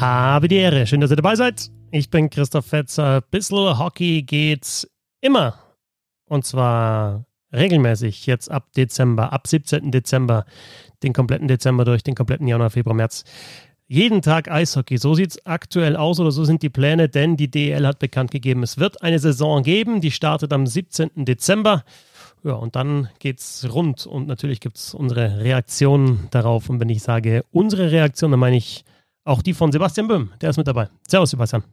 Habe die Ehre. Schön, dass ihr dabei seid. Ich bin Christoph Fetzer. Bissl Hockey geht's immer. Und zwar regelmäßig jetzt ab Dezember, ab 17. Dezember, den kompletten Dezember durch, den kompletten Januar, Februar, März. Jeden Tag Eishockey. So sieht es aktuell aus oder so sind die Pläne, denn die DEL hat bekannt gegeben, es wird eine Saison geben, die startet am 17. Dezember. Ja, und dann geht's rund und natürlich gibt es unsere Reaktion darauf. Und wenn ich sage unsere Reaktion, dann meine ich auch die von Sebastian Böhm, der ist mit dabei. Servus, Sebastian.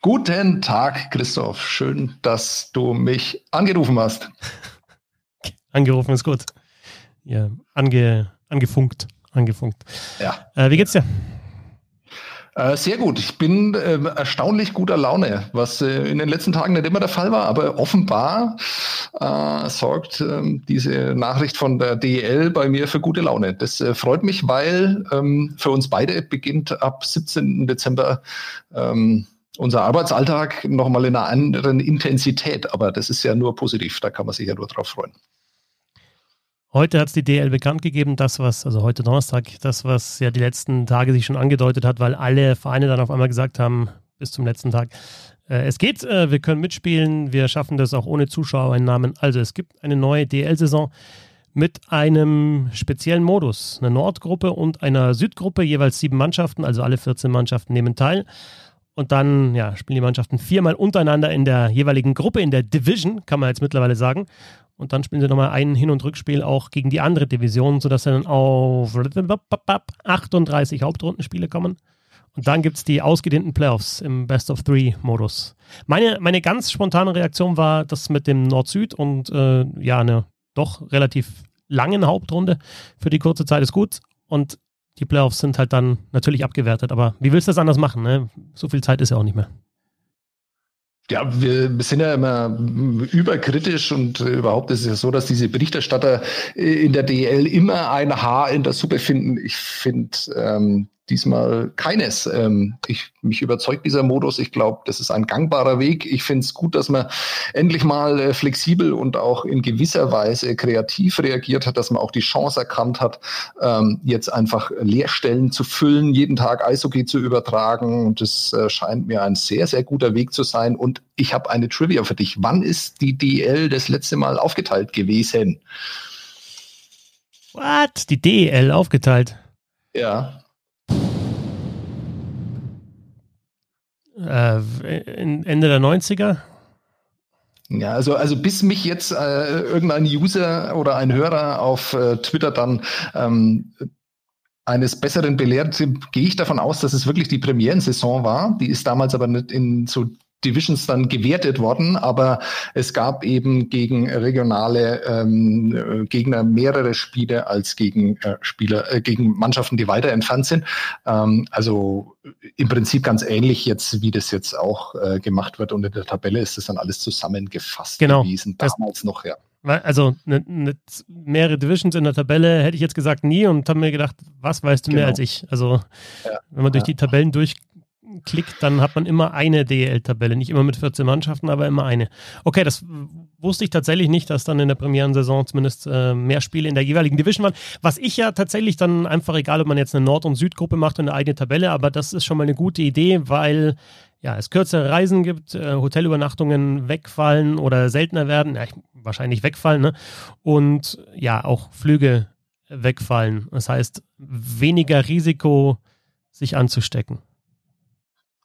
Guten Tag, Christoph. Schön, dass du mich angerufen hast. angerufen ist gut. Ja, ange, angefunkt. Angefunkt. Ja. Äh, wie geht's dir? Äh, sehr gut. Ich bin äh, erstaunlich guter Laune, was äh, in den letzten Tagen nicht immer der Fall war, aber offenbar äh, sorgt ähm, diese Nachricht von der DEL bei mir für gute Laune. Das äh, freut mich, weil ähm, für uns beide beginnt ab 17. Dezember ähm, unser Arbeitsalltag nochmal in einer anderen Intensität. Aber das ist ja nur positiv, da kann man sich ja nur drauf freuen. Heute hat es die DL bekannt gegeben, das was, also heute Donnerstag, das was ja die letzten Tage sich schon angedeutet hat, weil alle Vereine dann auf einmal gesagt haben, bis zum letzten Tag, äh, es geht, äh, wir können mitspielen, wir schaffen das auch ohne Zuschauereinnahmen. Also es gibt eine neue DL-Saison mit einem speziellen Modus, einer Nordgruppe und einer Südgruppe, jeweils sieben Mannschaften, also alle 14 Mannschaften nehmen teil. Und dann ja, spielen die Mannschaften viermal untereinander in der jeweiligen Gruppe, in der Division, kann man jetzt mittlerweile sagen. Und dann spielen sie nochmal ein Hin- und Rückspiel auch gegen die andere Division, sodass sie dann auf 38 Hauptrundenspiele kommen. Und dann gibt es die ausgedehnten Playoffs im Best of Three-Modus. Meine, meine ganz spontane Reaktion war das mit dem Nord-Süd und äh, ja, eine doch relativ langen Hauptrunde für die kurze Zeit ist gut. Und die Playoffs sind halt dann natürlich abgewertet. Aber wie willst du das anders machen? Ne? So viel Zeit ist ja auch nicht mehr. Ja, wir sind ja immer überkritisch und überhaupt ist es ja so, dass diese Berichterstatter in der DL immer ein Haar in der Suppe finden. Ich finde, ähm, diesmal keines. Ähm, ich, mich überzeugt dieser Modus. Ich glaube, das ist ein gangbarer Weg. Ich finde es gut, dass man endlich mal äh, flexibel und auch in gewisser Weise kreativ reagiert hat, dass man auch die Chance erkannt hat, ähm, jetzt einfach Leerstellen zu füllen, jeden Tag Eishockey zu übertragen. Und das äh, scheint mir ein sehr, sehr guter Weg zu sein. Und ich habe eine Trivia für dich. Wann ist die DL das letzte Mal aufgeteilt gewesen? What? Die DL aufgeteilt? Ja. Äh, Ende der 90er? Ja, also, also bis mich jetzt äh, irgendein User oder ein Hörer auf äh, Twitter dann ähm, eines Besseren belehrt, gehe ich davon aus, dass es wirklich die Premierensaison war. Die ist damals aber nicht in so Divisions dann gewertet worden, aber es gab eben gegen regionale ähm, äh, Gegner mehrere Spiele als gegen äh, Spieler, äh, gegen Mannschaften, die weiter entfernt sind. Ähm, also im Prinzip ganz ähnlich jetzt, wie das jetzt auch äh, gemacht wird. Und in der Tabelle ist das dann alles zusammengefasst genau. gewesen, damals das, noch, ja. Also ne, ne, mehrere Divisions in der Tabelle hätte ich jetzt gesagt nie und habe mir gedacht, was weißt du genau. mehr als ich? Also ja, wenn man durch die Tabellen durch klickt, dann hat man immer eine DEL-Tabelle. Nicht immer mit 14 Mannschaften, aber immer eine. Okay, das wusste ich tatsächlich nicht, dass dann in der Premierensaison zumindest äh, mehr Spiele in der jeweiligen Division waren. Was ich ja tatsächlich dann einfach, egal ob man jetzt eine Nord- und Südgruppe macht und eine eigene Tabelle, aber das ist schon mal eine gute Idee, weil ja, es kürzere Reisen gibt, äh, Hotelübernachtungen wegfallen oder seltener werden, ja, wahrscheinlich wegfallen, ne? Und ja, auch Flüge wegfallen. Das heißt, weniger Risiko, sich anzustecken.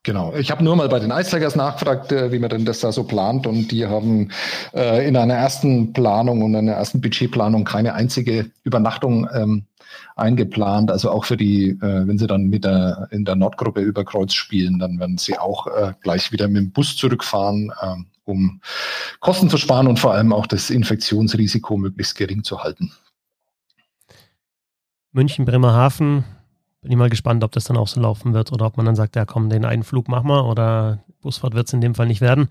Genau. Ich habe nur mal bei den Ice Tigers nachgefragt, äh, wie man denn das da so plant. Und die haben äh, in einer ersten Planung und einer ersten Budgetplanung keine einzige Übernachtung ähm, eingeplant. Also auch für die, äh, wenn sie dann mit der in der Nordgruppe über Kreuz spielen, dann werden sie auch äh, gleich wieder mit dem Bus zurückfahren, äh, um Kosten zu sparen und vor allem auch das Infektionsrisiko möglichst gering zu halten. München, Bremerhaven, bin ich mal gespannt, ob das dann auch so laufen wird oder ob man dann sagt, ja komm, den einen Flug machen wir oder Busfahrt wird es in dem Fall nicht werden.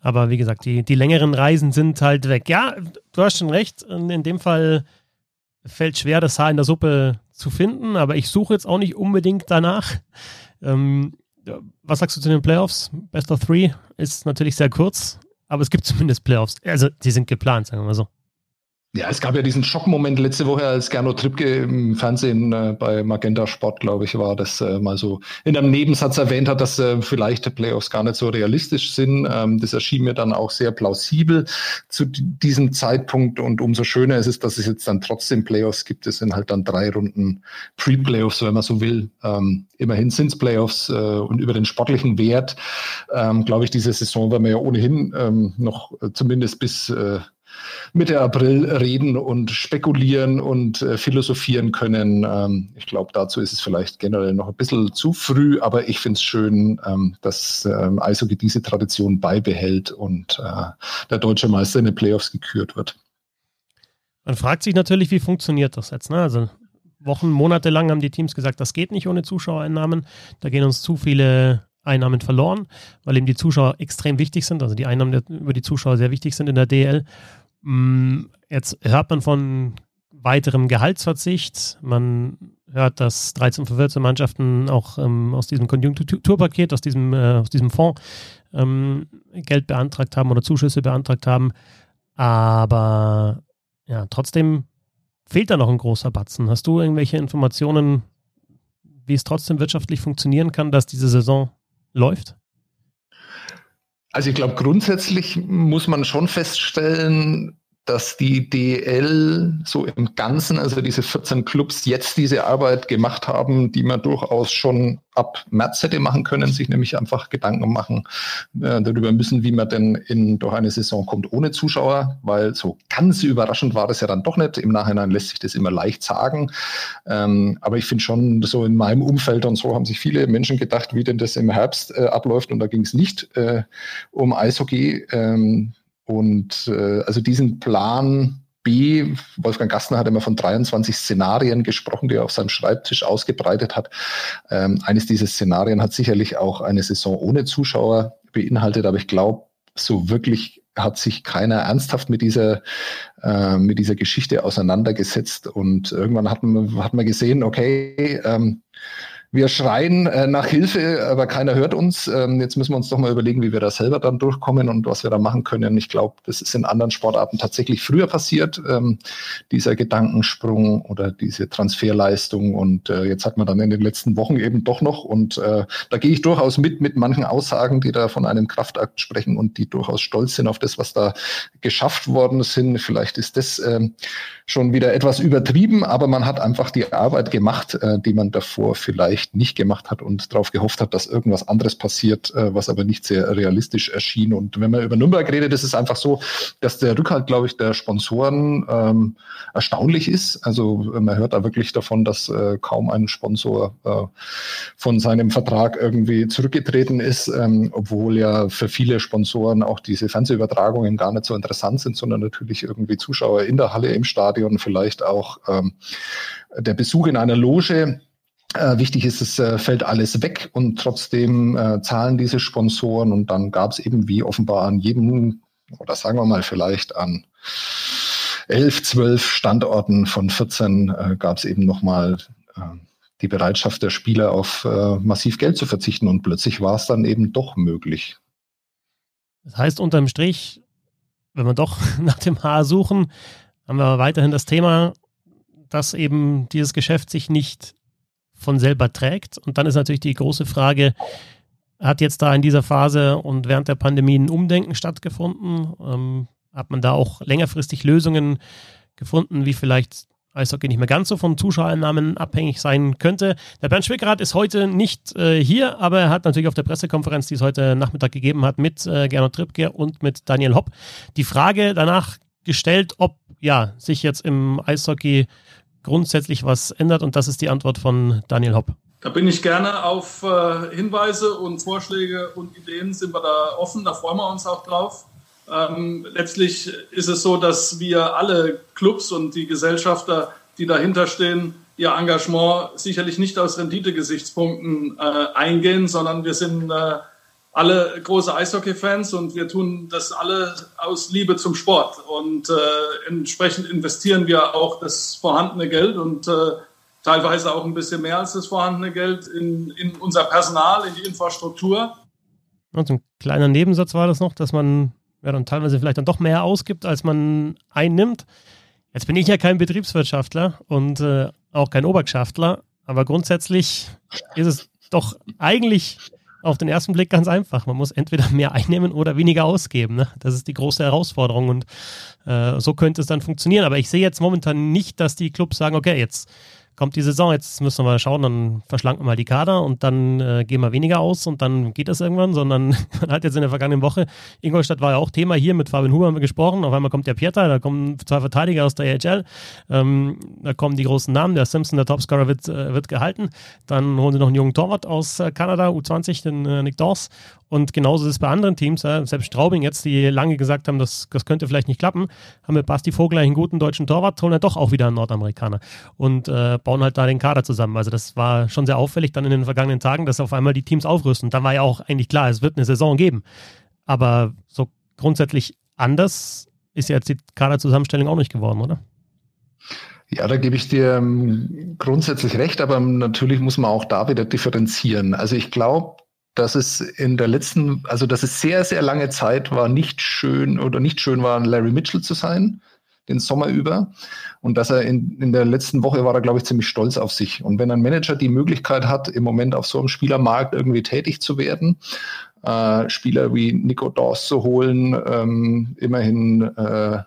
Aber wie gesagt, die, die längeren Reisen sind halt weg. Ja, du hast schon recht. In dem Fall fällt schwer, das Haar in der Suppe zu finden, aber ich suche jetzt auch nicht unbedingt danach. Ähm, was sagst du zu den Playoffs? Best of Three ist natürlich sehr kurz, aber es gibt zumindest Playoffs. Also, die sind geplant, sagen wir mal so. Ja, es gab ja diesen Schockmoment letzte Woche, als Gernot Trippke im Fernsehen äh, bei Magenta Sport, glaube ich, war, das äh, mal so in einem Nebensatz erwähnt hat, dass äh, vielleicht die Playoffs gar nicht so realistisch sind. Ähm, das erschien mir dann auch sehr plausibel zu diesem Zeitpunkt und umso schöner ist es, dass es jetzt dann trotzdem Playoffs gibt. Es sind halt dann drei Runden Pre-Playoffs, wenn man so will. Ähm, immerhin sind es Playoffs äh, und über den sportlichen Wert, ähm, glaube ich, diese Saison werden wir ja ohnehin ähm, noch äh, zumindest bis äh, Mitte April reden und spekulieren und äh, philosophieren können. Ähm, ich glaube, dazu ist es vielleicht generell noch ein bisschen zu früh, aber ich finde es schön, ähm, dass ähm, Eishockey diese Tradition beibehält und äh, der deutsche Meister in den Playoffs gekürt wird. Man fragt sich natürlich, wie funktioniert das jetzt? Ne? Also Wochen, Monate lang haben die Teams gesagt, das geht nicht ohne Zuschauereinnahmen. Da gehen uns zu viele Einnahmen verloren, weil eben die Zuschauer extrem wichtig sind, also die Einnahmen über die Zuschauer sehr wichtig sind in der DL. Mm, jetzt hört man von weiterem Gehaltsverzicht. Man hört, dass 13 von 14 Mannschaften auch ähm, aus diesem Konjunkturpaket, aus diesem, äh, aus diesem Fonds ähm, Geld beantragt haben oder Zuschüsse beantragt haben. Aber ja, trotzdem fehlt da noch ein großer Batzen. Hast du irgendwelche Informationen, wie es trotzdem wirtschaftlich funktionieren kann, dass diese Saison läuft? Also ich glaube, grundsätzlich muss man schon feststellen, dass die DL so im Ganzen, also diese 14 Clubs, jetzt diese Arbeit gemacht haben, die man durchaus schon ab März hätte machen können, sich nämlich einfach Gedanken machen äh, darüber müssen, wie man denn in durch eine Saison kommt ohne Zuschauer, weil so ganz überraschend war das ja dann doch nicht. Im Nachhinein lässt sich das immer leicht sagen. Ähm, aber ich finde schon, so in meinem Umfeld und so haben sich viele Menschen gedacht, wie denn das im Herbst äh, abläuft. Und da ging es nicht äh, um Eishockey. Ähm, und äh, also diesen Plan B, Wolfgang Gastner hat immer von 23 Szenarien gesprochen, die er auf seinem Schreibtisch ausgebreitet hat. Ähm, eines dieser Szenarien hat sicherlich auch eine Saison ohne Zuschauer beinhaltet, aber ich glaube, so wirklich hat sich keiner ernsthaft mit dieser, äh, mit dieser Geschichte auseinandergesetzt. Und irgendwann hat man, hat man gesehen, okay, ähm, wir schreien äh, nach Hilfe, aber keiner hört uns. Ähm, jetzt müssen wir uns doch mal überlegen, wie wir da selber dann durchkommen und was wir da machen können. Ich glaube, das ist in anderen Sportarten tatsächlich früher passiert, ähm, dieser Gedankensprung oder diese Transferleistung. Und äh, jetzt hat man dann in den letzten Wochen eben doch noch. Und äh, da gehe ich durchaus mit, mit manchen Aussagen, die da von einem Kraftakt sprechen und die durchaus stolz sind auf das, was da geschafft worden sind. Vielleicht ist das äh, schon wieder etwas übertrieben, aber man hat einfach die Arbeit gemacht, äh, die man davor vielleicht vielleicht nicht gemacht hat und darauf gehofft hat, dass irgendwas anderes passiert, äh, was aber nicht sehr realistisch erschien. Und wenn man über Nürnberg redet, ist es einfach so, dass der Rückhalt, glaube ich, der Sponsoren ähm, erstaunlich ist. Also man hört da wirklich davon, dass äh, kaum ein Sponsor äh, von seinem Vertrag irgendwie zurückgetreten ist, ähm, obwohl ja für viele Sponsoren auch diese Fernsehübertragungen gar nicht so interessant sind, sondern natürlich irgendwie Zuschauer in der Halle, im Stadion, vielleicht auch ähm, der Besuch in einer Loge äh, wichtig ist, es äh, fällt alles weg und trotzdem äh, zahlen diese Sponsoren und dann gab es eben wie offenbar an jedem, oder sagen wir mal vielleicht an elf, zwölf Standorten von 14 äh, gab es eben nochmal äh, die Bereitschaft der Spieler auf äh, massiv Geld zu verzichten und plötzlich war es dann eben doch möglich. Das heißt unterm Strich, wenn wir doch nach dem Haar suchen, haben wir weiterhin das Thema, dass eben dieses Geschäft sich nicht von selber trägt. Und dann ist natürlich die große Frage, hat jetzt da in dieser Phase und während der Pandemie ein Umdenken stattgefunden? Ähm, hat man da auch längerfristig Lösungen gefunden, wie vielleicht Eishockey nicht mehr ganz so von Zuschauereinnahmen abhängig sein könnte. Der Bernd Schwickerath ist heute nicht äh, hier, aber er hat natürlich auf der Pressekonferenz, die es heute Nachmittag gegeben hat, mit äh, Gernot Trippke und mit Daniel Hopp die Frage danach gestellt, ob ja sich jetzt im Eishockey grundsätzlich was ändert? Und das ist die Antwort von Daniel Hopp. Da bin ich gerne auf äh, Hinweise und Vorschläge und Ideen sind wir da offen, da freuen wir uns auch drauf. Ähm, letztlich ist es so, dass wir alle Clubs und die Gesellschafter, die dahinter stehen, ihr Engagement sicherlich nicht aus Renditegesichtspunkten äh, eingehen, sondern wir sind äh, alle große Eishockey-Fans und wir tun das alle aus Liebe zum Sport. Und äh, entsprechend investieren wir auch das vorhandene Geld und äh, teilweise auch ein bisschen mehr als das vorhandene Geld in, in unser Personal, in die Infrastruktur. Und ein kleiner Nebensatz war das noch, dass man ja dann teilweise vielleicht dann doch mehr ausgibt, als man einnimmt. Jetzt bin ich ja kein Betriebswirtschaftler und äh, auch kein Obergschaftler, aber grundsätzlich ist es doch eigentlich auf den ersten Blick ganz einfach. Man muss entweder mehr einnehmen oder weniger ausgeben. Ne? Das ist die große Herausforderung und äh, so könnte es dann funktionieren. Aber ich sehe jetzt momentan nicht, dass die Clubs sagen, okay, jetzt kommt die Saison, jetzt müssen wir mal schauen, dann verschlanken wir mal die Kader und dann äh, gehen wir weniger aus und dann geht das irgendwann, sondern man hat jetzt in der vergangenen Woche, Ingolstadt war ja auch Thema hier, mit Fabian Huber haben wir gesprochen, auf einmal kommt der Pieter, da kommen zwei Verteidiger aus der AHL, ähm, da kommen die großen Namen, der Simpson, der Topscorer wird, äh, wird gehalten, dann holen sie noch einen jungen Torwart aus äh, Kanada, U20, den äh, Nick Dawes und genauso ist es bei anderen Teams, selbst Straubing jetzt, die lange gesagt haben, das, das könnte vielleicht nicht klappen, haben mit Basti Vogler einen guten deutschen Torwart, holen dann doch auch wieder einen Nordamerikaner und äh, bauen halt da den Kader zusammen. Also das war schon sehr auffällig dann in den vergangenen Tagen, dass auf einmal die Teams aufrüsten. Dann war ja auch eigentlich klar, es wird eine Saison geben. Aber so grundsätzlich anders ist ja jetzt die Kaderzusammenstellung auch nicht geworden, oder? Ja, da gebe ich dir ähm, grundsätzlich recht, aber natürlich muss man auch da wieder differenzieren. Also ich glaube, dass es in der letzten, also dass es sehr, sehr lange Zeit war, nicht schön oder nicht schön war, Larry Mitchell zu sein, den Sommer über. Und dass er in, in der letzten Woche war er, glaube ich, ziemlich stolz auf sich. Und wenn ein Manager die Möglichkeit hat, im Moment auf so einem Spielermarkt irgendwie tätig zu werden, äh, Spieler wie Nico Dawes zu holen, ähm, immerhin äh,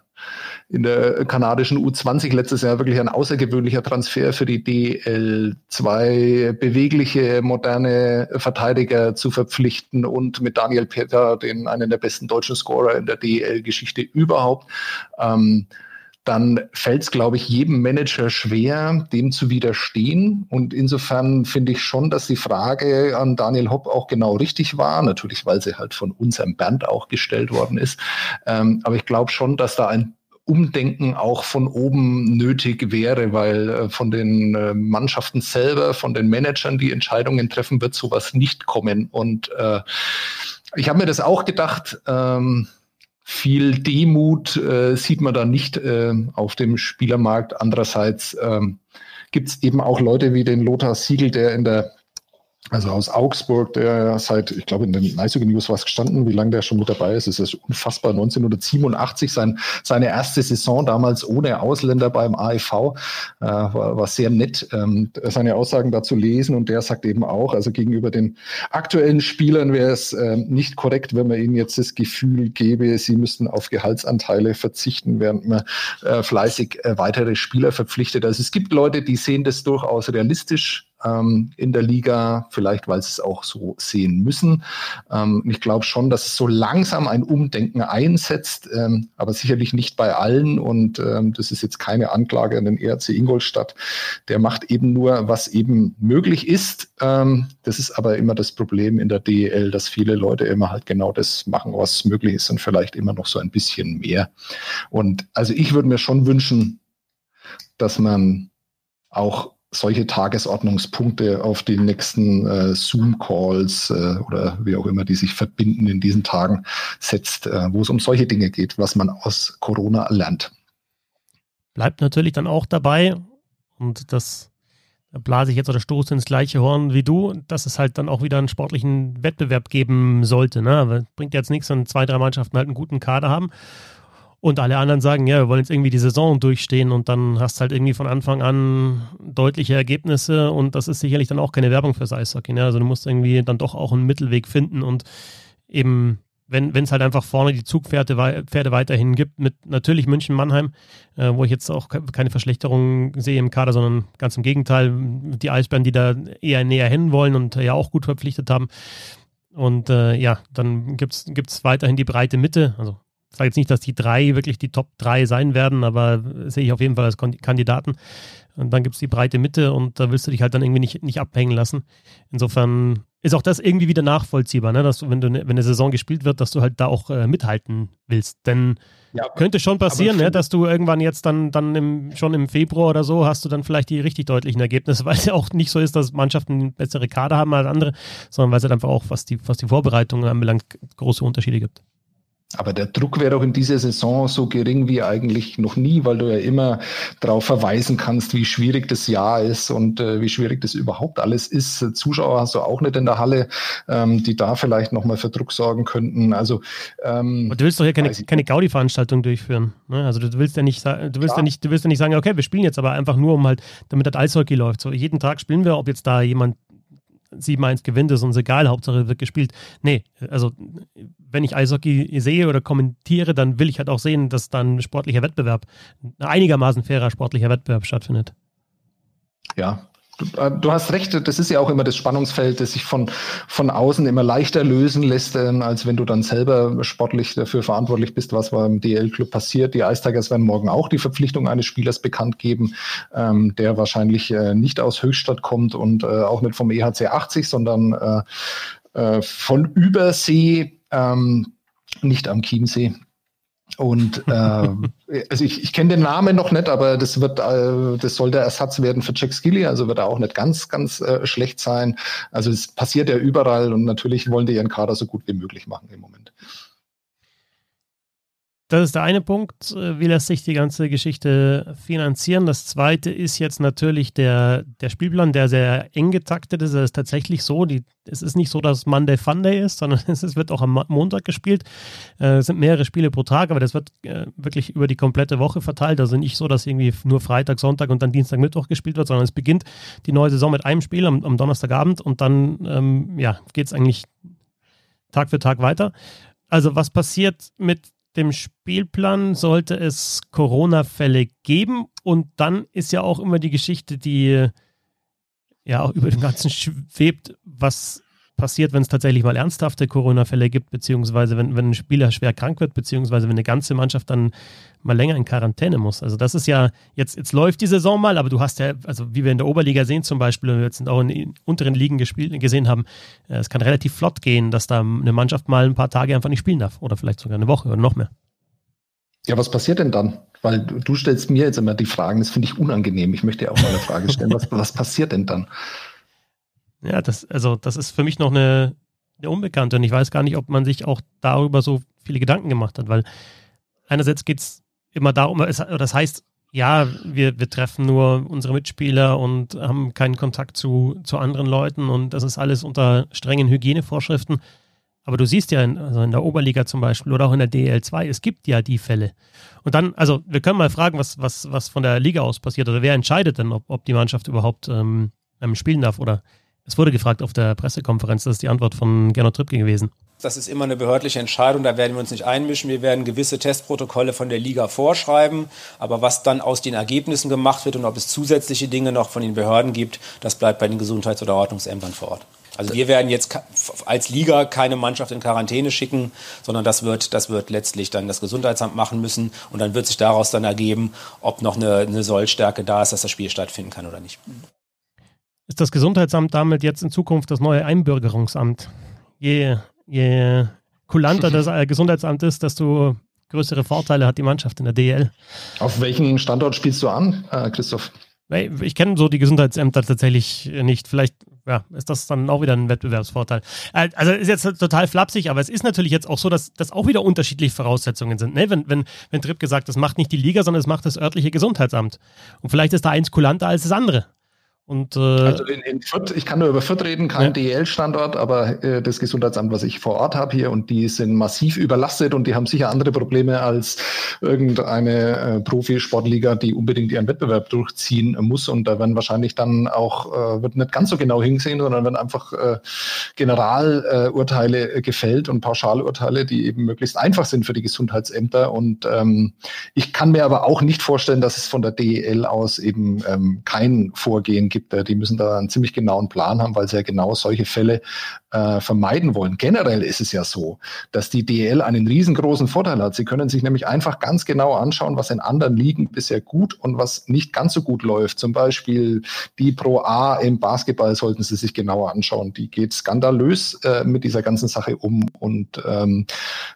in der kanadischen U20 letztes Jahr wirklich ein außergewöhnlicher Transfer für die DL2, bewegliche, moderne Verteidiger zu verpflichten und mit Daniel Peter, den einen der besten deutschen Scorer in der DL-Geschichte überhaupt. Ähm, dann fällt es, glaube ich, jedem Manager schwer, dem zu widerstehen. Und insofern finde ich schon, dass die Frage an Daniel Hopp auch genau richtig war. Natürlich, weil sie halt von unserem Bernd auch gestellt worden ist. Ähm, aber ich glaube schon, dass da ein Umdenken auch von oben nötig wäre, weil äh, von den äh, Mannschaften selber, von den Managern, die Entscheidungen treffen, wird sowas nicht kommen. Und äh, ich habe mir das auch gedacht. Ähm, viel Demut äh, sieht man da nicht äh, auf dem Spielermarkt. Andererseits ähm, gibt es eben auch Leute wie den Lothar Siegel, der in der also aus Augsburg, der seit, ich glaube, in den Eishockey News was gestanden, wie lange der schon mit dabei ist. Es ist unfassbar. 1987 sein, seine erste Saison, damals ohne Ausländer beim AEV, äh, war, war sehr nett, ähm, seine Aussagen dazu lesen. Und der sagt eben auch, also gegenüber den aktuellen Spielern wäre es äh, nicht korrekt, wenn man ihnen jetzt das Gefühl gäbe, sie müssten auf Gehaltsanteile verzichten, während man äh, fleißig äh, weitere Spieler verpflichtet. Also es gibt Leute, die sehen das durchaus realistisch ähm, in der Liga, vielleicht weil sie es auch so sehen müssen. Ähm, ich glaube schon, dass es so langsam ein Umdenken einsetzt, ähm, aber sicherlich nicht bei allen. Und ähm, das ist jetzt keine Anklage an den ERC Ingolstadt. Der macht eben nur, was eben möglich ist. Ähm, das ist aber immer das Problem in der DEL, dass viele Leute immer halt genau das machen, was möglich ist und vielleicht immer noch so ein bisschen mehr. Und also ich würde mir schon wünschen, dass man auch solche Tagesordnungspunkte auf die nächsten äh, Zoom-Calls äh, oder wie auch immer, die sich verbinden in diesen Tagen setzt, äh, wo es um solche Dinge geht, was man aus Corona lernt. Bleibt natürlich dann auch dabei und das blase ich jetzt oder stoße ins gleiche Horn wie du, dass es halt dann auch wieder einen sportlichen Wettbewerb geben sollte. Ne? Bringt jetzt nichts, wenn zwei, drei Mannschaften halt einen guten Kader haben und alle anderen sagen, ja, wir wollen jetzt irgendwie die Saison durchstehen und dann hast halt irgendwie von Anfang an deutliche Ergebnisse und das ist sicherlich dann auch keine Werbung fürs Eishockey. Ne? Also du musst irgendwie dann doch auch einen Mittelweg finden und eben, wenn es halt einfach vorne die Zugpferde Pferde weiterhin gibt, mit natürlich München-Mannheim, äh, wo ich jetzt auch keine Verschlechterung sehe im Kader, sondern ganz im Gegenteil, die Eisbären, die da eher näher hin wollen und ja auch gut verpflichtet haben. Und äh, ja, dann gibt es weiterhin die breite Mitte, also ich sage jetzt nicht, dass die drei wirklich die Top 3 sein werden, aber sehe ich auf jeden Fall als Kandidaten. Und dann gibt es die breite Mitte und da willst du dich halt dann irgendwie nicht, nicht abhängen lassen. Insofern ist auch das irgendwie wieder nachvollziehbar, ne? dass du, wenn du ne, wenn eine Saison gespielt wird, dass du halt da auch äh, mithalten willst. Denn ja, könnte schon passieren, ne, dass du irgendwann jetzt dann, dann im, schon im Februar oder so hast du dann vielleicht die richtig deutlichen Ergebnisse, weil es ja auch nicht so ist, dass Mannschaften bessere Kader haben als andere, sondern weil es halt einfach auch, was die, was die Vorbereitung anbelangt, große Unterschiede gibt. Aber der Druck wäre doch in dieser Saison so gering wie eigentlich noch nie, weil du ja immer darauf verweisen kannst, wie schwierig das Jahr ist und äh, wie schwierig das überhaupt alles ist. Zuschauer hast du auch nicht in der Halle, ähm, die da vielleicht nochmal für Druck sorgen könnten. Also ähm, du willst doch hier keine, keine Gaudi-Veranstaltung durchführen. Ne? Also du willst ja nicht, du willst ja nicht, du willst ja nicht sagen, okay, wir spielen jetzt aber einfach nur, um halt, damit das Eishockey läuft. So jeden Tag spielen wir, ob jetzt da jemand 7-1 gewinnt, ist uns egal, Hauptsache wird gespielt. Nee, also wenn ich Eishockey sehe oder kommentiere, dann will ich halt auch sehen, dass dann sportlicher Wettbewerb, einigermaßen fairer sportlicher Wettbewerb stattfindet. Ja, Du, äh, du, hast recht, das ist ja auch immer das Spannungsfeld, das sich von, von außen immer leichter lösen lässt, äh, als wenn du dann selber sportlich dafür verantwortlich bist, was beim DL-Club passiert. Die Ice Tigers werden morgen auch die Verpflichtung eines Spielers bekannt geben, ähm, der wahrscheinlich äh, nicht aus Höchstadt kommt und äh, auch nicht vom EHC 80, sondern äh, äh, von Übersee, ähm, nicht am Chiemsee. Und äh, also ich, ich kenne den Namen noch nicht, aber das wird, äh, das soll der Ersatz werden für Jack Skilly, also wird er auch nicht ganz, ganz äh, schlecht sein. Also es passiert ja überall und natürlich wollen die ihren Kader so gut wie möglich machen im Moment. Das ist der eine Punkt. Äh, wie lässt sich die ganze Geschichte finanzieren? Das zweite ist jetzt natürlich der, der Spielplan, der sehr eng getaktet ist. Es ist tatsächlich so, die, es ist nicht so, dass Monday Funday ist, sondern es wird auch am Montag gespielt. Äh, es sind mehrere Spiele pro Tag, aber das wird äh, wirklich über die komplette Woche verteilt. Also nicht so, dass irgendwie nur Freitag, Sonntag und dann Dienstag, Mittwoch gespielt wird, sondern es beginnt die neue Saison mit einem Spiel am, am Donnerstagabend und dann ähm, ja, geht es eigentlich Tag für Tag weiter. Also was passiert mit dem Spielplan sollte es Corona-Fälle geben. Und dann ist ja auch immer die Geschichte, die ja auch über dem Ganzen schwebt, was passiert, wenn es tatsächlich mal ernsthafte Corona-Fälle gibt, beziehungsweise wenn, wenn ein Spieler schwer krank wird, beziehungsweise wenn eine ganze Mannschaft dann mal länger in Quarantäne muss. Also das ist ja, jetzt, jetzt läuft die Saison mal, aber du hast ja, also wie wir in der Oberliga sehen zum Beispiel, und wir jetzt auch in den unteren Ligen gespielt, gesehen haben, äh, es kann relativ flott gehen, dass da eine Mannschaft mal ein paar Tage einfach nicht spielen darf oder vielleicht sogar eine Woche oder noch mehr. Ja, was passiert denn dann? Weil du, du stellst mir jetzt immer die Fragen, das finde ich unangenehm. Ich möchte ja auch mal eine Frage stellen. Was, was passiert denn dann? Ja, das, also das ist für mich noch eine, eine Unbekannte und ich weiß gar nicht, ob man sich auch darüber so viele Gedanken gemacht hat, weil einerseits geht es immer darum, es, das heißt, ja, wir, wir treffen nur unsere Mitspieler und haben keinen Kontakt zu, zu anderen Leuten und das ist alles unter strengen Hygienevorschriften. Aber du siehst ja in, also in der Oberliga zum Beispiel oder auch in der DL2, es gibt ja die Fälle. Und dann, also wir können mal fragen, was, was, was von der Liga aus passiert oder wer entscheidet denn, ob, ob die Mannschaft überhaupt ähm, spielen darf oder es wurde gefragt auf der Pressekonferenz, das ist die Antwort von Gernot Trippke gewesen. Das ist immer eine behördliche Entscheidung, da werden wir uns nicht einmischen. Wir werden gewisse Testprotokolle von der Liga vorschreiben, aber was dann aus den Ergebnissen gemacht wird und ob es zusätzliche Dinge noch von den Behörden gibt, das bleibt bei den Gesundheits- oder Ordnungsämtern vor Ort. Also wir werden jetzt als Liga keine Mannschaft in Quarantäne schicken, sondern das wird, das wird letztlich dann das Gesundheitsamt machen müssen und dann wird sich daraus dann ergeben, ob noch eine, eine Sollstärke da ist, dass das Spiel stattfinden kann oder nicht. Ist das Gesundheitsamt damit jetzt in Zukunft das neue Einbürgerungsamt? Je, je kulanter das Gesundheitsamt ist, desto größere Vorteile hat die Mannschaft in der DL. Auf welchen Standort spielst du an, äh, Christoph? Ich kenne so die Gesundheitsämter tatsächlich nicht. Vielleicht ja, ist das dann auch wieder ein Wettbewerbsvorteil. Äh, also ist jetzt total flapsig, aber es ist natürlich jetzt auch so, dass das auch wieder unterschiedliche Voraussetzungen sind. Ne? Wenn, wenn, wenn Tripp gesagt, das macht nicht die Liga, sondern es macht das örtliche Gesundheitsamt. Und vielleicht ist da eins kulanter als das andere. Und, äh, also in, in Fürth, ich kann nur über Fürth reden, kein ja. DL-Standort, aber äh, das Gesundheitsamt, was ich vor Ort habe hier, und die sind massiv überlastet und die haben sicher andere Probleme als irgendeine äh, Profisportliga, die unbedingt ihren Wettbewerb durchziehen muss. Und da werden wahrscheinlich dann auch, äh, wird nicht ganz so genau hinsehen, sondern werden einfach äh, Generalurteile äh, gefällt und Pauschalurteile, die eben möglichst einfach sind für die Gesundheitsämter. Und ähm, ich kann mir aber auch nicht vorstellen, dass es von der DEL aus eben ähm, kein Vorgehen gibt. Äh, die müssen da einen ziemlich genauen Plan haben, weil sie ja genau solche Fälle äh, vermeiden wollen. Generell ist es ja so, dass die DL einen riesengroßen Vorteil hat. Sie können sich nämlich einfach ganz genau anschauen, was in anderen Ligen bisher gut und was nicht ganz so gut läuft. Zum Beispiel die Pro A im Basketball sollten Sie sich genauer anschauen. Die geht skandalös äh, mit dieser ganzen Sache um und ähm,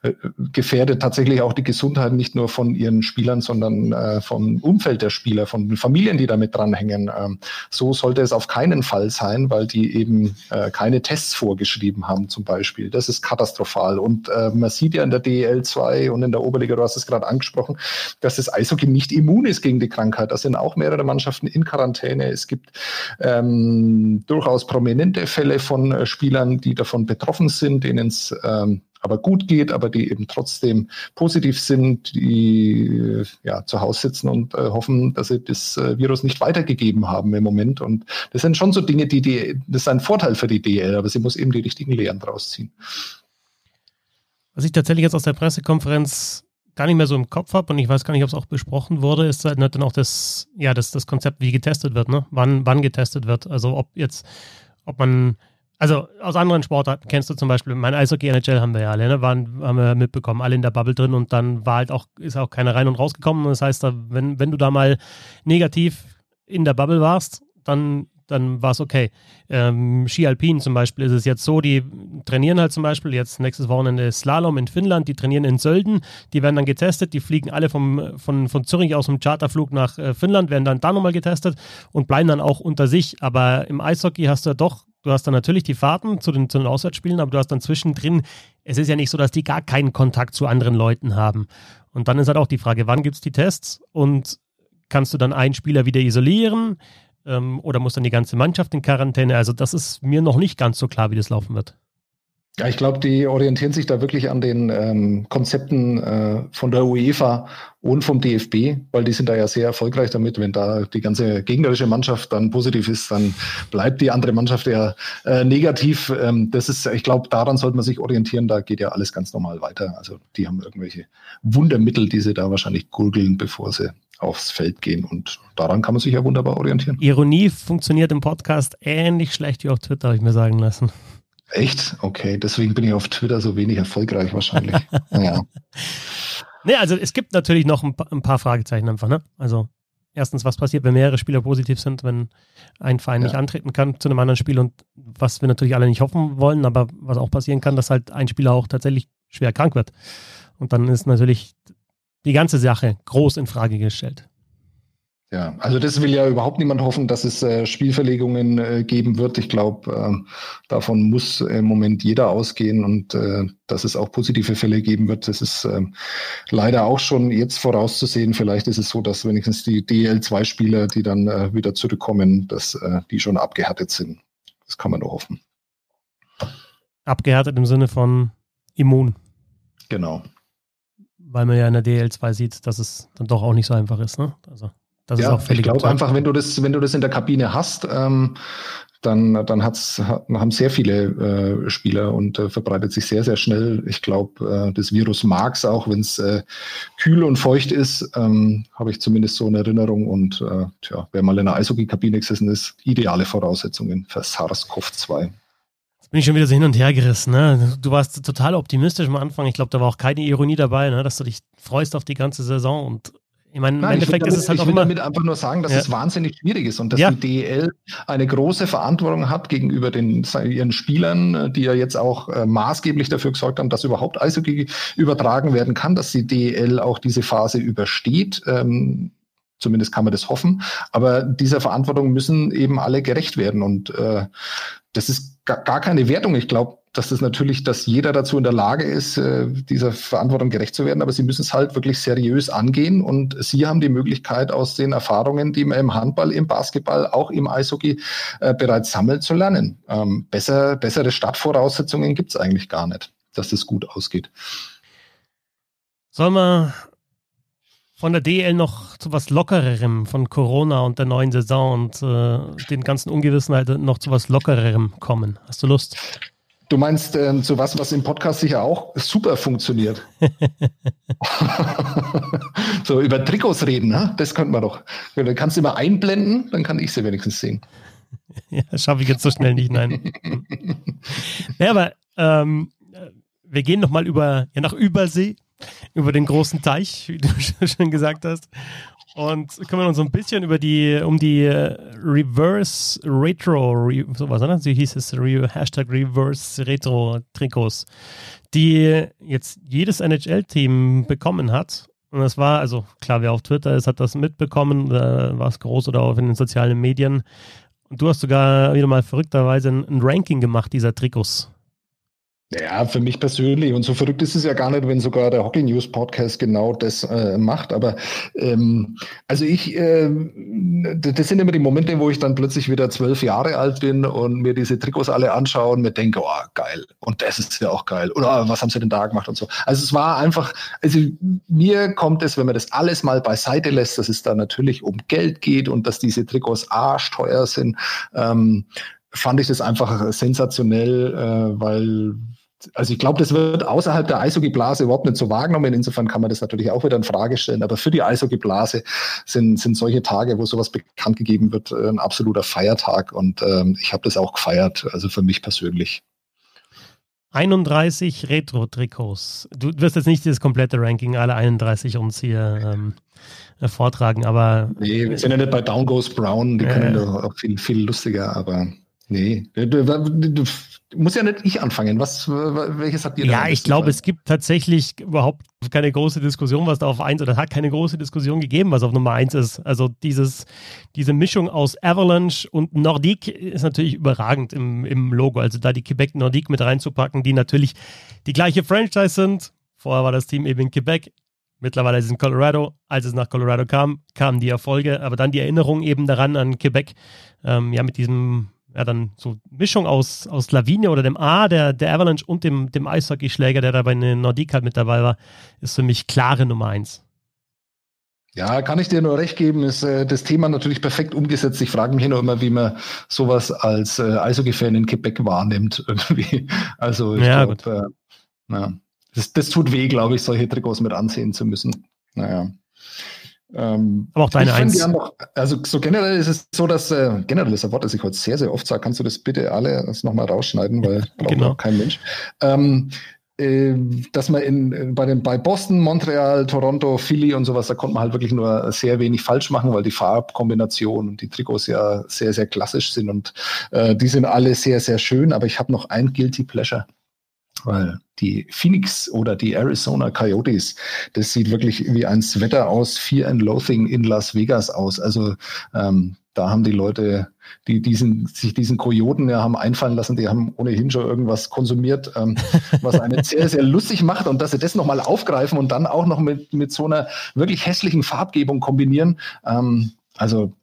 äh, gefährdet tatsächlich auch die Gesundheit nicht nur von ihren Spielern, sondern äh, vom Umfeld der Spieler, von den Familien, die damit dranhängen. Ähm, so so sollte es auf keinen Fall sein, weil die eben äh, keine Tests vorgeschrieben haben, zum Beispiel. Das ist katastrophal. Und äh, man sieht ja in der DEL 2 und in der Oberliga, du hast es gerade angesprochen, dass das Eishockey nicht immun ist gegen die Krankheit. Das sind auch mehrere Mannschaften in Quarantäne. Es gibt ähm, durchaus prominente Fälle von äh, Spielern, die davon betroffen sind, denen es ähm, aber gut geht, aber die eben trotzdem positiv sind, die äh, ja zu Hause sitzen und äh, hoffen, dass sie das äh, Virus nicht weitergegeben haben im Moment. Und das sind schon so Dinge, die, die das ist ein Vorteil für die DL, aber sie muss eben die richtigen Lehren draus ziehen. Was ich tatsächlich jetzt aus der Pressekonferenz gar nicht mehr so im Kopf habe und ich weiß gar nicht, ob es auch besprochen wurde, ist halt dann auch das, ja, das, das Konzept, wie getestet wird, ne? Wann, wann getestet wird. Also ob jetzt, ob man also aus anderen Sportarten kennst du zum Beispiel, mein Eishockey NHL haben wir ja alle, ne? Waren, haben wir mitbekommen, alle in der Bubble drin und dann war halt auch, ist auch keiner rein und rausgekommen. Das heißt, wenn, wenn du da mal negativ in der Bubble warst, dann, dann war es okay. Ähm, Ski Alpin zum Beispiel ist es jetzt so, die trainieren halt zum Beispiel jetzt nächstes Wochenende Slalom in Finnland, die trainieren in Sölden, die werden dann getestet, die fliegen alle vom, von, von Zürich aus dem Charterflug nach äh, Finnland, werden dann da nochmal getestet und bleiben dann auch unter sich. Aber im Eishockey hast du ja doch Du hast dann natürlich die Fahrten zu den, zu den Auswärtsspielen, aber du hast dann zwischendrin, es ist ja nicht so, dass die gar keinen Kontakt zu anderen Leuten haben. Und dann ist halt auch die Frage, wann gibt es die Tests und kannst du dann einen Spieler wieder isolieren ähm, oder muss dann die ganze Mannschaft in Quarantäne? Also das ist mir noch nicht ganz so klar, wie das laufen wird. Ja, ich glaube, die orientieren sich da wirklich an den ähm, Konzepten äh, von der UEFA und vom DFB, weil die sind da ja sehr erfolgreich damit. Wenn da die ganze gegnerische Mannschaft dann positiv ist, dann bleibt die andere Mannschaft ja äh, negativ. Ähm, das ist, ich glaube, daran sollte man sich orientieren. Da geht ja alles ganz normal weiter. Also die haben irgendwelche Wundermittel, die sie da wahrscheinlich gurgeln, bevor sie aufs Feld gehen. Und daran kann man sich ja wunderbar orientieren. Ironie funktioniert im Podcast ähnlich schlecht wie auf Twitter, habe ich mir sagen lassen. Echt? Okay, deswegen bin ich auf Twitter so wenig erfolgreich wahrscheinlich. naja. Nee, also es gibt natürlich noch ein paar, ein paar, Fragezeichen einfach, ne? Also erstens, was passiert, wenn mehrere Spieler positiv sind, wenn ein Verein ja. nicht antreten kann zu einem anderen Spiel und was wir natürlich alle nicht hoffen wollen, aber was auch passieren kann, dass halt ein Spieler auch tatsächlich schwer krank wird. Und dann ist natürlich die ganze Sache groß in Frage gestellt. Ja, also das will ja überhaupt niemand hoffen, dass es äh, Spielverlegungen äh, geben wird. Ich glaube, äh, davon muss im Moment jeder ausgehen und äh, dass es auch positive Fälle geben wird. Das ist ähm, leider auch schon jetzt vorauszusehen. Vielleicht ist es so, dass wenigstens die DL2-Spieler, die dann äh, wieder zurückkommen, dass äh, die schon abgehärtet sind. Das kann man nur hoffen. Abgehärtet im Sinne von immun. Genau. Weil man ja in der DL2 sieht, dass es dann doch auch nicht so einfach ist. Ne? Also. Das ja, ich glaube einfach, wenn du das, wenn du das in der Kabine hast, ähm, dann, dann hat's, haben sehr viele äh, Spieler und äh, verbreitet sich sehr, sehr schnell. Ich glaube, äh, das Virus mag es auch, wenn es äh, kühl und feucht ist, ähm, habe ich zumindest so eine Erinnerung. Und äh, tja, wer mal in einer Eishockey-Kabine gesessen ist, ideale Voraussetzungen für SARS-CoV-2. Jetzt bin ich schon wieder so hin und her gerissen. Ne? Du warst total optimistisch am Anfang. Ich glaube, da war auch keine Ironie dabei, ne? dass du dich freust auf die ganze Saison und ich meine, im Nein, Endeffekt damit, ist es halt ich auch will immer damit einfach nur sagen, dass ja. es wahnsinnig schwierig ist und dass ja. die DEL eine große Verantwortung hat gegenüber den ihren Spielern, die ja jetzt auch äh, maßgeblich dafür gesorgt haben, dass überhaupt Eishockey übertragen werden kann, dass die DEL auch diese Phase übersteht. Ähm, zumindest kann man das hoffen. Aber dieser Verantwortung müssen eben alle gerecht werden und äh, das ist gar, gar keine Wertung. Ich glaube, dass das natürlich, dass jeder dazu in der Lage ist, äh, dieser Verantwortung gerecht zu werden, aber sie müssen es halt wirklich seriös angehen und sie haben die Möglichkeit, aus den Erfahrungen, die man im Handball, im Basketball, auch im Eishockey äh, bereits sammelt, zu lernen. Ähm, besser, bessere Startvoraussetzungen gibt es eigentlich gar nicht, dass das gut ausgeht. Sollen wir von der DL noch zu was Lockererem von Corona und der neuen Saison und äh, den ganzen Ungewissenheiten noch zu was Lockererem kommen? Hast du Lust? Du meinst ähm, zu was, was im Podcast sicher auch super funktioniert. so über Trikots reden, ne? das könnte man doch. Dann kannst du immer einblenden, dann kann ich sie wenigstens sehen. Ja, schaffe ich jetzt so schnell nicht, nein. ja, aber ähm, wir gehen nochmal über, ja, nach Übersee, über den großen Teich, wie du schon gesagt hast und kümmern uns so ein bisschen über die, um die äh, Reverse Retro, Re, sowas, ne? So hieß es, Re, Hashtag Reverse Retro Trikots, die jetzt jedes NHL-Team bekommen hat. Und das war, also klar, wer auf Twitter ist, hat das mitbekommen, da war es groß oder auch in den sozialen Medien. Und du hast sogar wieder mal verrückterweise ein, ein Ranking gemacht dieser Trikots. Ja, für mich persönlich. Und so verrückt ist es ja gar nicht, wenn sogar der Hockey News Podcast genau das äh, macht. Aber ähm, also ich, äh, das sind immer die Momente, wo ich dann plötzlich wieder zwölf Jahre alt bin und mir diese Trikots alle anschaue und mir denke, oh, geil. Und das ist ja auch geil. Oder was haben sie denn da gemacht und so. Also es war einfach, also mir kommt es, wenn man das alles mal beiseite lässt, dass es da natürlich um Geld geht und dass diese Trikots arschteuer sind. Ähm, fand ich das einfach sensationell, äh, weil also ich glaube, das wird außerhalb der Eishockeyblase überhaupt nicht so wahrgenommen. Insofern kann man das natürlich auch wieder in Frage stellen. Aber für die Eishockeyblase sind, sind solche Tage, wo sowas bekannt gegeben wird, ein absoluter Feiertag. Und ähm, ich habe das auch gefeiert, also für mich persönlich. 31 Retro-Trikots. Du wirst jetzt nicht das komplette Ranking alle 31 uns hier ähm, vortragen, aber. Nee, wir sind ja nicht bei Down Goes Brown, die äh, können doch auch viel, viel lustiger, aber nee. Du, du, du, muss ja nicht ich anfangen. Was, welches habt ihr Ja, ich glaube, es gibt tatsächlich überhaupt keine große Diskussion, was da auf 1 oder hat keine große Diskussion gegeben, was auf Nummer 1 ist. Also dieses, diese Mischung aus Avalanche und Nordique ist natürlich überragend im, im Logo. Also da die Quebec Nordique mit reinzupacken, die natürlich die gleiche Franchise sind. Vorher war das Team eben in Quebec. Mittlerweile ist es in Colorado. Als es nach Colorado kam, kamen die Erfolge, aber dann die Erinnerung eben daran an Quebec. Ähm, ja, mit diesem ja, dann so Mischung aus, aus Lavinia oder dem A, der, der Avalanche und dem, dem Eishockeyschläger, der da bei den Nordic halt mit dabei war, ist für mich klare Nummer eins. Ja, kann ich dir nur recht geben, ist äh, das Thema natürlich perfekt umgesetzt. Ich frage mich nur immer, wie man sowas als äh, Eishockey-Fan in Quebec wahrnimmt. Irgendwie. Also ich ja, glaube, äh, na, das, das tut weh, glaube ich, solche Trikots mit ansehen zu müssen. Naja. Ähm, Aber auch deine Eins. Noch, also so generell ist es so, dass äh, generell ist ein Wort, das ich heute sehr, sehr oft sage. Kannst du das bitte alle das nochmal rausschneiden, weil braucht genau. kein Mensch. Ähm, äh, dass man in, bei, den, bei Boston, Montreal, Toronto, Philly und sowas, da konnte man halt wirklich nur sehr wenig falsch machen, weil die Farbkombination und die Trikots ja sehr, sehr klassisch sind und äh, die sind alle sehr, sehr schön. Aber ich habe noch ein Guilty Pleasure weil die Phoenix oder die Arizona Coyotes, das sieht wirklich wie ein Sweater aus Fear and Loathing in Las Vegas aus. Also ähm, da haben die Leute, die diesen, sich diesen Kojoten ja haben einfallen lassen, die haben ohnehin schon irgendwas konsumiert, ähm, was einen sehr, sehr lustig macht und dass sie das nochmal aufgreifen und dann auch noch mit, mit so einer wirklich hässlichen Farbgebung kombinieren. Ähm, also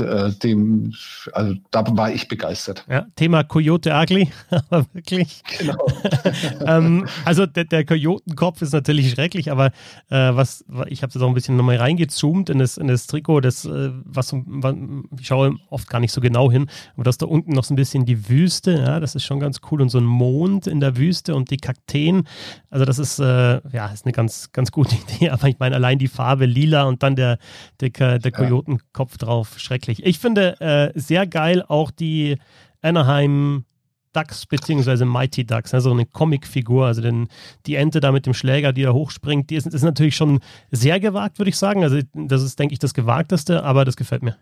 äh, dem, also da war ich begeistert. Ja, Thema Coyote Ugly, aber wirklich. Genau. ähm, also der, der Kojotenkopf ist natürlich schrecklich, aber äh, was, ich habe jetzt auch ein bisschen nochmal reingezoomt in das, in das Trikot, das, äh, was, was, ich schaue oft gar nicht so genau hin, aber das da unten noch so ein bisschen die Wüste, ja, das ist schon ganz cool und so ein Mond in der Wüste und die Kakteen, also das ist, äh, ja, ist eine ganz, ganz gute Idee, aber ich meine allein die Farbe lila und dann der, der, der Kojotenkopf drauf, schrecklich. Ich finde äh, sehr geil auch die Anaheim Ducks beziehungsweise Mighty Ducks, also eine Comicfigur, also den, die Ente da mit dem Schläger, die da hochspringt, die ist, ist natürlich schon sehr gewagt, würde ich sagen. Also das ist, denke ich, das Gewagteste, aber das gefällt mir.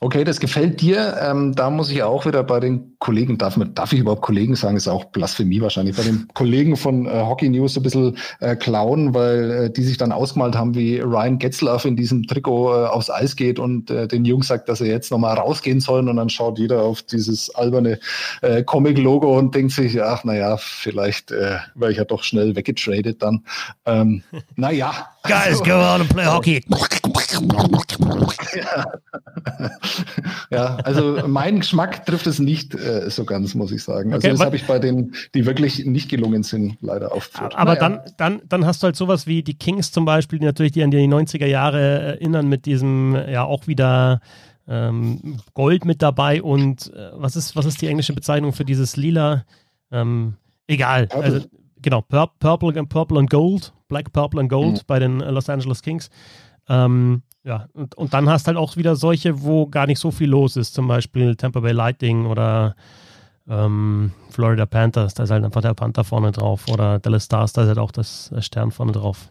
Okay, das gefällt dir. Ähm, da muss ich auch wieder bei den Kollegen, darf, man, darf ich überhaupt Kollegen sagen, ist auch Blasphemie wahrscheinlich, bei den Kollegen von äh, Hockey News so ein bisschen äh, klauen, weil äh, die sich dann ausgemalt haben, wie Ryan Getzlaff in diesem Trikot äh, aufs Eis geht und äh, den Jungs sagt, dass sie jetzt nochmal rausgehen sollen und dann schaut jeder auf dieses alberne äh, Comic-Logo und denkt sich, ach naja, vielleicht äh, wäre ich ja doch schnell weggetradet dann. Ähm, naja. Guys, go on and play hockey. ja. ja, also mein Geschmack trifft es nicht äh, so ganz, muss ich sagen. Also okay, das habe ich bei denen, die wirklich nicht gelungen sind, leider aufgeführt. Aber naja. dann, dann, dann hast du halt sowas wie die Kings zum Beispiel, die natürlich die an die 90er Jahre erinnern mit diesem, ja auch wieder ähm, Gold mit dabei und äh, was ist, was ist die englische Bezeichnung für dieses Lila? Ähm, egal. Also, genau, Pur Purple, Purple and Gold, Black, Purple and Gold mhm. bei den Los Angeles Kings. Ähm, ja, und, und dann hast halt auch wieder solche, wo gar nicht so viel los ist, zum Beispiel Tampa Bay Lightning oder ähm, Florida Panthers, da ist halt einfach der Panther vorne drauf oder Dallas Stars, da ist halt auch das Stern vorne drauf.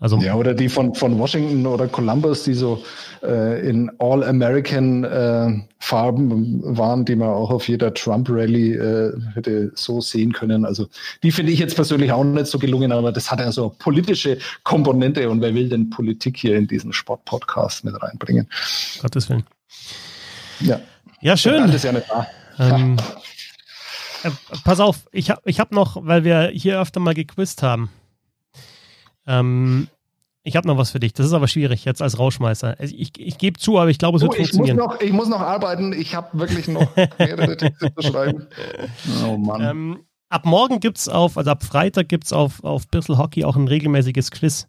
Also, ja, oder die von, von Washington oder Columbus, die so äh, in All-American äh, Farben waren, die man auch auf jeder Trump-Rally äh, hätte so sehen können. Also die finde ich jetzt persönlich auch nicht so gelungen, aber das hat ja so politische Komponente und wer will denn Politik hier in diesen Sport-Podcast mit reinbringen? Gottes Willen. Ja, ja schön. Alles ja nicht da. Ähm, äh, pass auf, ich habe ich hab noch, weil wir hier öfter mal gequizt haben. Ähm, ich habe noch was für dich. Das ist aber schwierig jetzt als Rauschmeißer. Also ich, ich gebe zu, aber ich glaube, es wird oh, ich funktionieren. Muss noch, ich muss noch arbeiten. Ich habe wirklich noch mehrere Texte zu schreiben. Oh Mann. Ähm, ab morgen gibt es auf, also ab Freitag gibt es auf, auf Bissel Hockey auch ein regelmäßiges Quiz.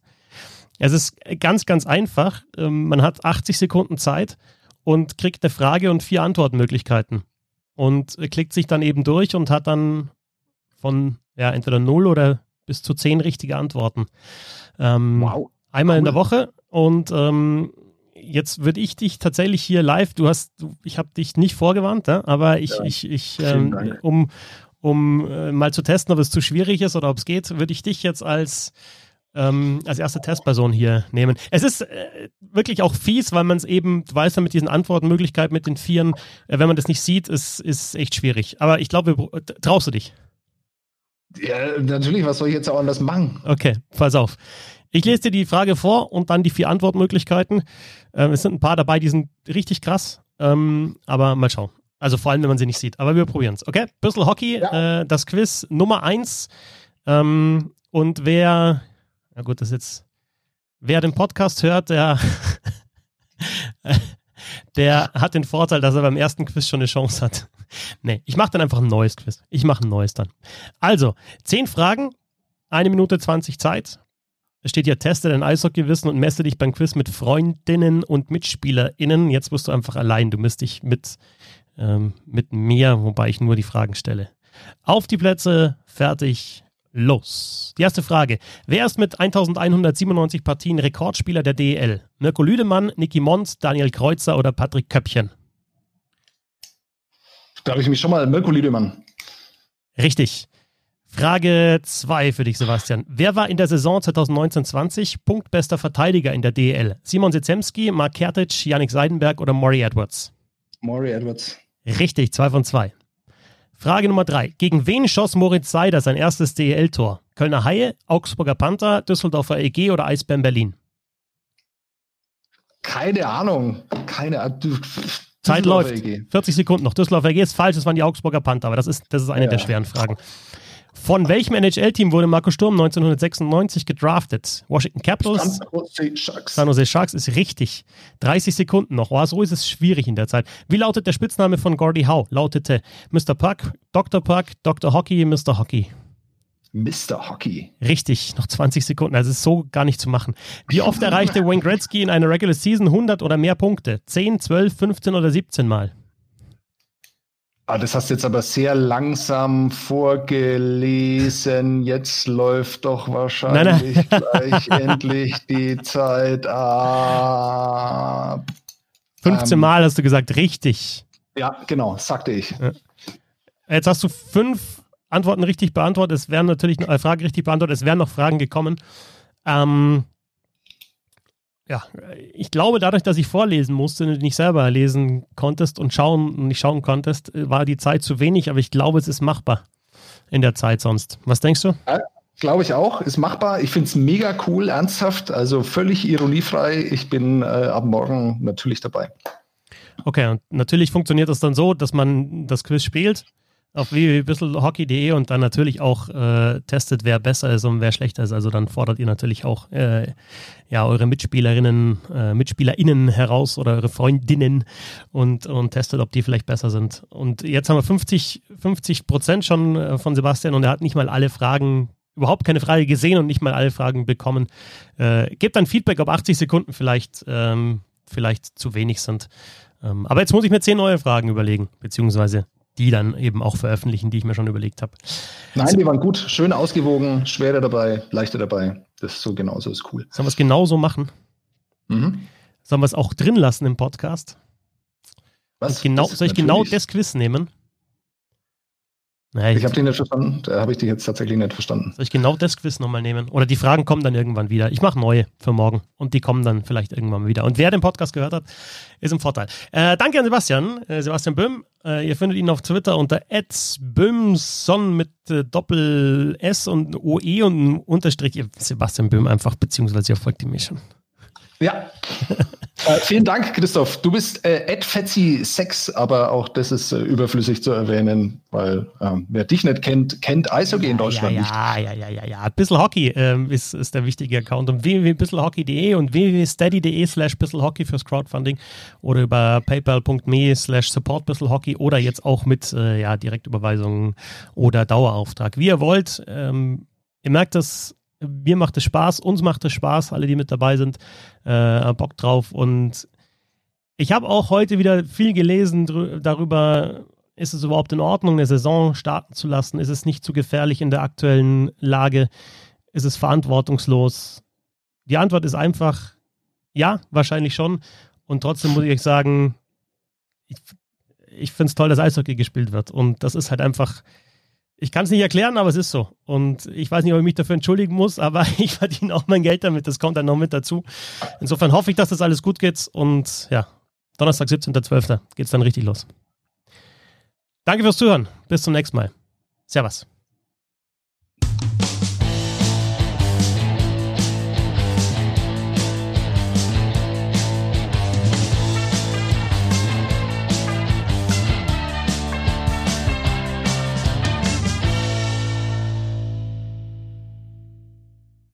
Es ist ganz, ganz einfach. Ähm, man hat 80 Sekunden Zeit und kriegt eine Frage und vier Antwortmöglichkeiten. Und klickt sich dann eben durch und hat dann von ja, entweder 0 oder bis zu 10 richtige Antworten. Ähm, wow. Einmal cool. in der Woche und ähm, jetzt würde ich dich tatsächlich hier live, du hast, du, ich habe dich nicht vorgewarnt, ja, aber ich, ja, ich, ich ähm, um, um äh, mal zu testen, ob es zu schwierig ist oder ob es geht, würde ich dich jetzt als ähm, als erste Testperson hier nehmen. Es ist äh, wirklich auch fies, weil man es eben, du weißt ja mit diesen Antwortmöglichkeiten, mit den Vieren, äh, wenn man das nicht sieht, ist, ist echt schwierig. Aber ich glaube, traust du dich? Ja, natürlich, was soll ich jetzt auch anders machen? Okay, pass auf. Ich lese dir die Frage vor und dann die vier Antwortmöglichkeiten. Ähm, es sind ein paar dabei, die sind richtig krass, ähm, aber mal schauen. Also vor allem, wenn man sie nicht sieht. Aber wir probieren es. Okay, Brüssel Hockey, ja. äh, das Quiz Nummer eins. Ähm, und wer, na gut, das ist jetzt, wer den Podcast hört, der, der hat den Vorteil, dass er beim ersten Quiz schon eine Chance hat. nee, ich mache dann einfach ein neues Quiz. Ich mache ein neues dann. Also, zehn Fragen, eine Minute 20 Zeit. Es steht hier, teste dein Eishockeywissen und messe dich beim Quiz mit Freundinnen und MitspielerInnen. Jetzt wirst du einfach allein. Du misst dich mit, ähm, mit mir, wobei ich nur die Fragen stelle. Auf die Plätze, fertig, los. Die erste Frage. Wer ist mit 1197 Partien Rekordspieler der DEL? Mirko Lüdemann, Niki Mons, Daniel Kreuzer oder Patrick Köppchen? Da habe ich mich schon mal Mirko Lüdemann. Richtig. Frage 2 für dich, Sebastian. Wer war in der Saison 2019-20 punktbester Verteidiger in der DEL? Simon Sitzemski, Mark Kertic, Yannick Seidenberg oder Maury Edwards? Maury Edwards. Richtig, zwei von zwei. Frage Nummer 3. Gegen wen schoss Moritz Seider sein erstes DEL-Tor? Kölner Haie, Augsburger Panther, Düsseldorfer EG oder Eisbären Berlin? Keine Ahnung. Keine Ahnung. Zeit läuft. EG. 40 Sekunden noch. Düsseldorfer EG ist falsch, das waren die Augsburger Panther, aber das ist, das ist eine ja. der schweren Fragen. Von welchem NHL-Team wurde Marco Sturm 1996 gedraftet? Washington Capitals? San Jose Sharks. San Jose Sharks ist richtig. 30 Sekunden noch. Oh, so ist es schwierig in der Zeit. Wie lautet der Spitzname von Gordie Howe? Lautete Mr. Puck, Dr. Puck, Dr. Hockey, Mr. Hockey. Mr. Hockey. Richtig, noch 20 Sekunden. Also ist so gar nicht zu machen. Wie oft erreichte Wayne Gretzky in einer Regular Season 100 oder mehr Punkte? 10, 12, 15 oder 17 Mal? Ah, das hast du jetzt aber sehr langsam vorgelesen. Jetzt läuft doch wahrscheinlich nein, nein. gleich endlich die Zeit ab. 15 ähm, Mal hast du gesagt, richtig. Ja, genau, sagte ich. Ja. Jetzt hast du fünf Antworten richtig beantwortet. Es werden natürlich noch, äh, Fragen richtig beantwortet. Es wären noch Fragen gekommen. Ähm, ja, ich glaube, dadurch, dass ich vorlesen musste und nicht selber lesen konntest und schauen und nicht schauen konntest, war die Zeit zu wenig, aber ich glaube, es ist machbar in der Zeit sonst. Was denkst du? Ja, glaube ich auch, ist machbar. Ich finde es mega cool, ernsthaft, also völlig ironiefrei. Ich bin äh, ab morgen natürlich dabei. Okay, und natürlich funktioniert das dann so, dass man das Quiz spielt auf www.bisselhockey.de und dann natürlich auch äh, testet, wer besser ist und wer schlechter ist. Also dann fordert ihr natürlich auch äh, ja, eure Mitspielerinnen, äh, MitspielerInnen heraus oder eure Freundinnen und, und testet, ob die vielleicht besser sind. Und jetzt haben wir 50, 50 Prozent schon äh, von Sebastian und er hat nicht mal alle Fragen, überhaupt keine Frage gesehen und nicht mal alle Fragen bekommen. Äh, gebt dann Feedback, ob 80 Sekunden vielleicht, ähm, vielleicht zu wenig sind. Ähm, aber jetzt muss ich mir zehn neue Fragen überlegen, beziehungsweise die dann eben auch veröffentlichen, die ich mir schon überlegt habe. Nein, die waren gut, schön ausgewogen, schwerer dabei, leichter dabei. Das ist so genauso ist cool. Sollen wir es genauso machen? Mhm. Sollen wir es auch drin lassen im Podcast? Was? Genau, soll ich genau das Quiz nehmen? Naja, ich habe dich nicht verstanden. Da habe ich dich jetzt tatsächlich nicht verstanden. Soll ich genau das Quiz nochmal nehmen? Oder die Fragen kommen dann irgendwann wieder. Ich mache neue für morgen und die kommen dann vielleicht irgendwann wieder. Und wer den Podcast gehört hat, ist im Vorteil. Äh, danke an Sebastian, äh, Sebastian Böhm. Äh, ihr findet ihn auf Twitter unter @böhmson mit äh, Doppel S und OE und Unterstrich. Sebastian Böhm einfach, beziehungsweise ihr folgt ihm eh schon. Ja. Äh, vielen Dank, Christoph. Du bist äh, Fetzi Sex, aber auch das ist äh, überflüssig zu erwähnen, weil ähm, wer dich nicht kennt, kennt Eishockey ja, in Deutschland ja, nicht. Ja, ja, ja, ja, ja. Bissel Hockey ähm, ist, ist der wichtige Account und www.bisselhockey.de und www.steady.de slash bisselhockey fürs Crowdfunding oder über paypal.me slash support bisselhockey oder jetzt auch mit äh, ja, Direktüberweisungen oder Dauerauftrag. Wie ihr wollt. Ähm, ihr merkt, dass mir macht es Spaß, uns macht es Spaß, alle, die mit dabei sind, äh, Bock drauf. Und ich habe auch heute wieder viel gelesen darüber, ist es überhaupt in Ordnung, eine Saison starten zu lassen? Ist es nicht zu gefährlich in der aktuellen Lage? Ist es verantwortungslos? Die Antwort ist einfach ja, wahrscheinlich schon. Und trotzdem muss ich euch sagen, ich, ich finde es toll, dass Eishockey gespielt wird. Und das ist halt einfach ich kann es nicht erklären, aber es ist so. Und ich weiß nicht, ob ich mich dafür entschuldigen muss, aber ich verdiene auch mein Geld damit. Das kommt dann noch mit dazu. Insofern hoffe ich, dass das alles gut geht. Und ja, Donnerstag, 17.12. geht es dann richtig los. Danke fürs Zuhören. Bis zum nächsten Mal. Servus.